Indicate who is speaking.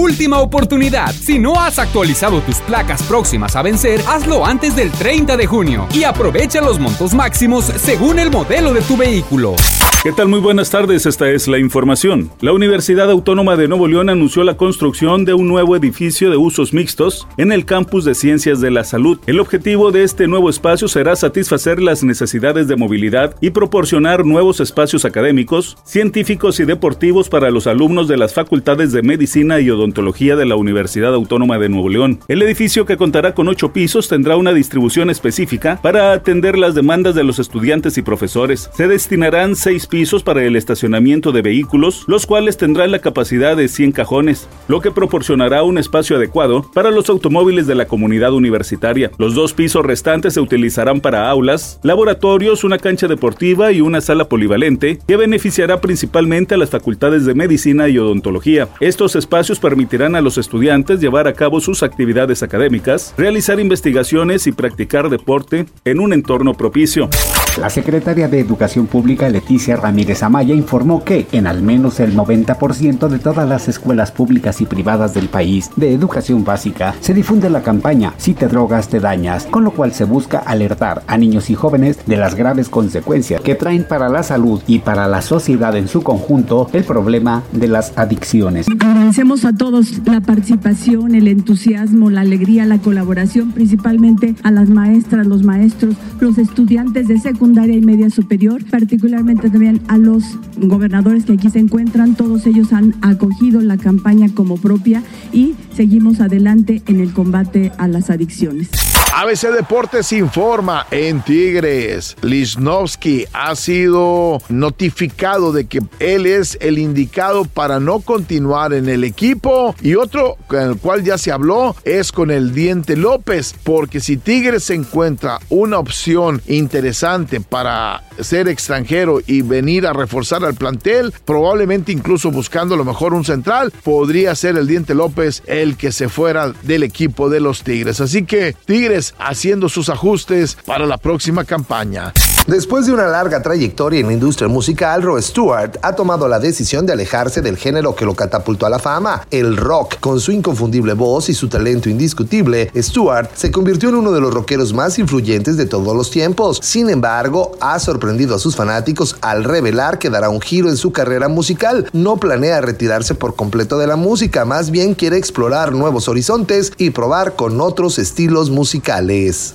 Speaker 1: Última oportunidad. Si no has actualizado tus placas próximas a vencer, hazlo antes del 30 de junio y aprovecha los montos máximos según el modelo de tu vehículo.
Speaker 2: ¿Qué tal? Muy buenas tardes, esta es la información. La Universidad Autónoma de Nuevo León anunció la construcción de un nuevo edificio de usos mixtos en el campus de Ciencias de la Salud. El objetivo de este nuevo espacio será satisfacer las necesidades de movilidad y proporcionar nuevos espacios académicos, científicos y deportivos para los alumnos de las facultades de Medicina y Odontología de la Universidad Autónoma de Nuevo León. El edificio que contará con ocho pisos tendrá una distribución específica para atender las demandas de los estudiantes y profesores. Se destinarán seis pisos para el estacionamiento de vehículos, los cuales tendrán la capacidad de 100 cajones, lo que proporcionará un espacio adecuado para los automóviles de la comunidad universitaria. Los dos pisos restantes se utilizarán para aulas, laboratorios, una cancha deportiva y una sala polivalente que beneficiará principalmente a las facultades de medicina y odontología. Estos espacios permitirán a los estudiantes llevar a cabo sus actividades académicas, realizar investigaciones y practicar deporte en un entorno propicio.
Speaker 3: La secretaria de Educación Pública Leticia Ramírez Amaya informó que en al menos el 90% de todas las escuelas públicas y privadas del país de educación básica se difunde la campaña Si te drogas te dañas, con lo cual se busca alertar a niños y jóvenes de las graves consecuencias que traen para la salud y para la sociedad en su conjunto el problema de las adicciones.
Speaker 4: Agradecemos a todos la participación, el entusiasmo, la alegría, la colaboración, principalmente a las maestras, los maestros, los estudiantes de secundaria y media superior, particularmente también a los gobernadores que aquí se encuentran. Todos ellos han acogido la campaña como propia y seguimos adelante en el combate a las adicciones.
Speaker 5: ABC Deportes informa en Tigres. Lisnowski ha sido notificado de que él es el indicado para no continuar en el equipo. Y otro con el cual ya se habló es con el Diente López. Porque si Tigres encuentra una opción interesante para ser extranjero y venir a reforzar al plantel, probablemente incluso buscando a lo mejor un central, podría ser el Diente López el que se fuera del equipo de los Tigres. Así que Tigres haciendo sus ajustes para la próxima campaña.
Speaker 6: Después de una larga trayectoria en la industria musical, Roe Stewart ha tomado la decisión de alejarse del género que lo catapultó a la fama, el rock. Con su inconfundible voz y su talento indiscutible, Stewart se convirtió en uno de los rockeros más influyentes de todos los tiempos. Sin embargo, ha sorprendido a sus fanáticos al revelar que dará un giro en su carrera musical. No planea retirarse por completo de la música, más bien quiere explorar nuevos horizontes y probar con otros estilos musicales.